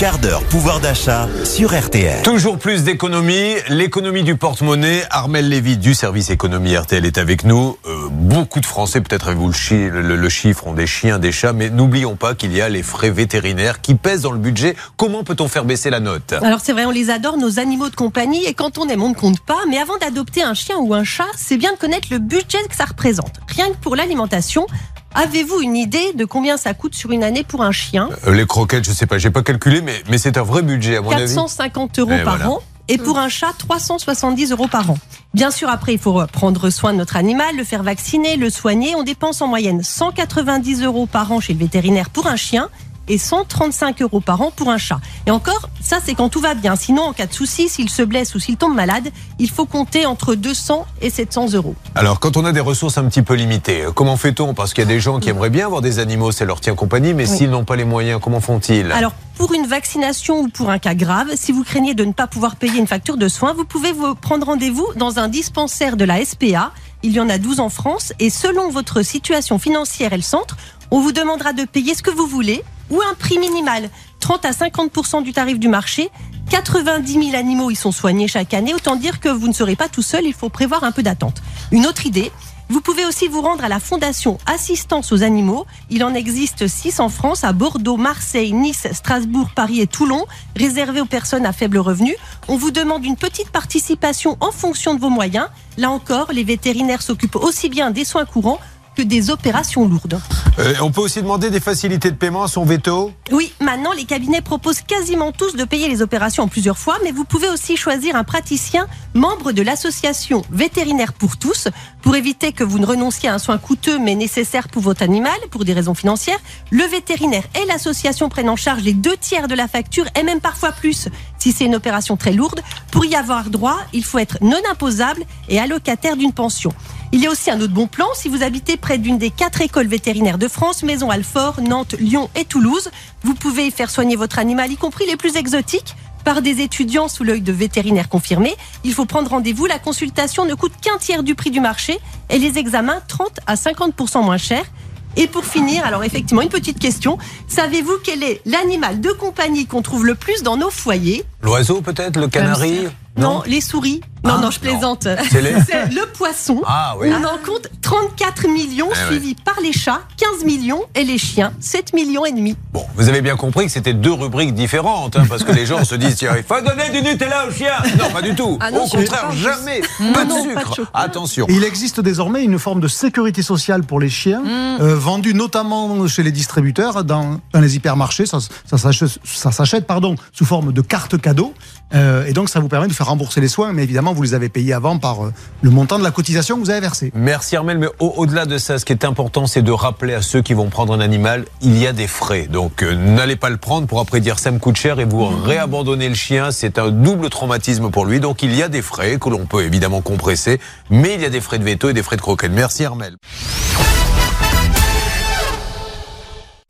quart d'heure pouvoir d'achat sur RTL. Toujours plus d'économie, l'économie du porte-monnaie. Armel Lévy du service économie RTL est avec nous. Euh, beaucoup de Français, peut-être avez-vous le, chi- le- le chiffre, ont des chiens, des chats, mais n'oublions pas qu'il y a les frais vétérinaires qui pèsent dans le budget. Comment peut-on faire baisser la note? Alors c'est vrai, on les adore, nos animaux de compagnie, et quand on aime, on ne compte pas. Mais avant d'adopter un chien ou un chat, c'est bien de connaître le budget que ça représente. Rien que pour l'alimentation, avez-vous une idée de combien ça coûte sur une année pour un chien? Euh, Les croquettes, je sais pas, j'ai pas calculé, mais, mais c'est un vrai budget à mon avis. 450 euros Et par voilà. an. Et pour un chat, 370 euros par an. Bien sûr, après, il faut prendre soin de notre animal, le faire vacciner, le soigner. On dépense en moyenne 190 euros par an chez le vétérinaire pour un chien et 135 euros par an pour un chat. Et encore, ça c'est quand tout va bien. Sinon, en cas de souci, s'il se blesse ou s'il tombe malade, il faut compter entre 200 et 700 euros. Alors, quand on a des ressources un petit peu limitées, euh, comment fait-on? Parce qu'il y a des gens qui aimeraient bien avoir des animaux, ça leur tient compagnie, mais Oui. s'ils n'ont pas les moyens, comment font-ils? Alors, pour une vaccination ou pour un cas grave, si vous craignez de ne pas pouvoir payer une facture de soins, vous pouvez vous prendre rendez-vous dans un dispensaire de la SPA. Il y en a 12 en France et selon votre situation financière et le centre, on vous demandera de payer ce que vous voulez ou un prix minimal, 30 à 50% du tarif du marché. 90 000 animaux y sont soignés chaque année, autant dire que vous ne serez pas tout seul, il faut prévoir un peu d'attente. Une autre idée, vous pouvez aussi vous rendre à la fondation Assistance aux animaux. Il en existe 6 en France, à Bordeaux, Marseille, Nice, Strasbourg, Paris et Toulon, réservés aux personnes à faible revenu. On vous demande une petite participation en fonction de vos moyens. Là encore, les vétérinaires s'occupent aussi bien des soins courants que des opérations lourdes. Euh, On peut aussi demander des facilités de paiement à son veto Oui, maintenant, les cabinets proposent quasiment tous de payer les opérations en plusieurs fois, mais vous pouvez aussi choisir un praticien membre de l'association Vétérinaire pour tous pour éviter que vous ne renonciez à un soin coûteux mais nécessaire pour votre animal pour des raisons financières. Le vétérinaire et l'association prennent en charge les deux tiers de la facture et même parfois plus si c'est une opération très lourde. Pour y avoir droit, il faut être non imposable et allocataire d'une pension. Il y a aussi un autre bon plan si vous habitez près d'une des quatre écoles vétérinaires de France, Maison Alfort, Nantes, Lyon et Toulouse. Vous pouvez faire soigner votre animal, y compris les plus exotiques, par des étudiants sous l'œil de vétérinaires confirmés. Il faut prendre rendez-vous. La consultation ne coûte qu'un tiers du prix du marché et les examens 30 à 50% moins chers. Et pour finir, alors effectivement, une petite question. Savez-vous quel est l'animal de compagnie qu'on trouve le plus dans nos foyers? L'oiseau peut-être Le canari? Non, les souris. Non, Ah, non, je plaisante. C'est les- C'est le poisson. Ah oui. On en compte 34 millions, Eh ouais. suivis par les chats, 15 millions, et les chiens, 7 millions et demi. Bon, vous avez bien compris que c'était deux rubriques différentes, hein, parce que les gens se disent tiens, il faut donner du Nutella au chien. Non, pas du tout. Ah non, Au contraire, pas jamais. Non, Pas de non, pas de sucre. chocolat. Attention. Et il existe désormais une forme de sécurité sociale pour les chiens, euh, vendue notamment chez les distributeurs, dans, dans les hypermarchés. Ça, ça s'achète, ça s'achète, pardon, sous forme de carte cadeau. Euh, et donc, ça vous permet de faire rembourser les soins, mais évidemment, vous les avez payés avant par euh, le montant de la cotisation que vous avez versé. Merci Armel, mais au- au-delà de ça, ce qui est important, c'est de rappeler à ceux qui vont prendre un animal, il y a des frais. Donc euh, n'allez pas le prendre pour après dire ça me coûte cher et vous réabandonner le chien. C'est un double traumatisme pour lui. Donc il y a des frais que l'on peut évidemment compresser, mais il y a des frais de veto et des frais de croquette. Merci Armel.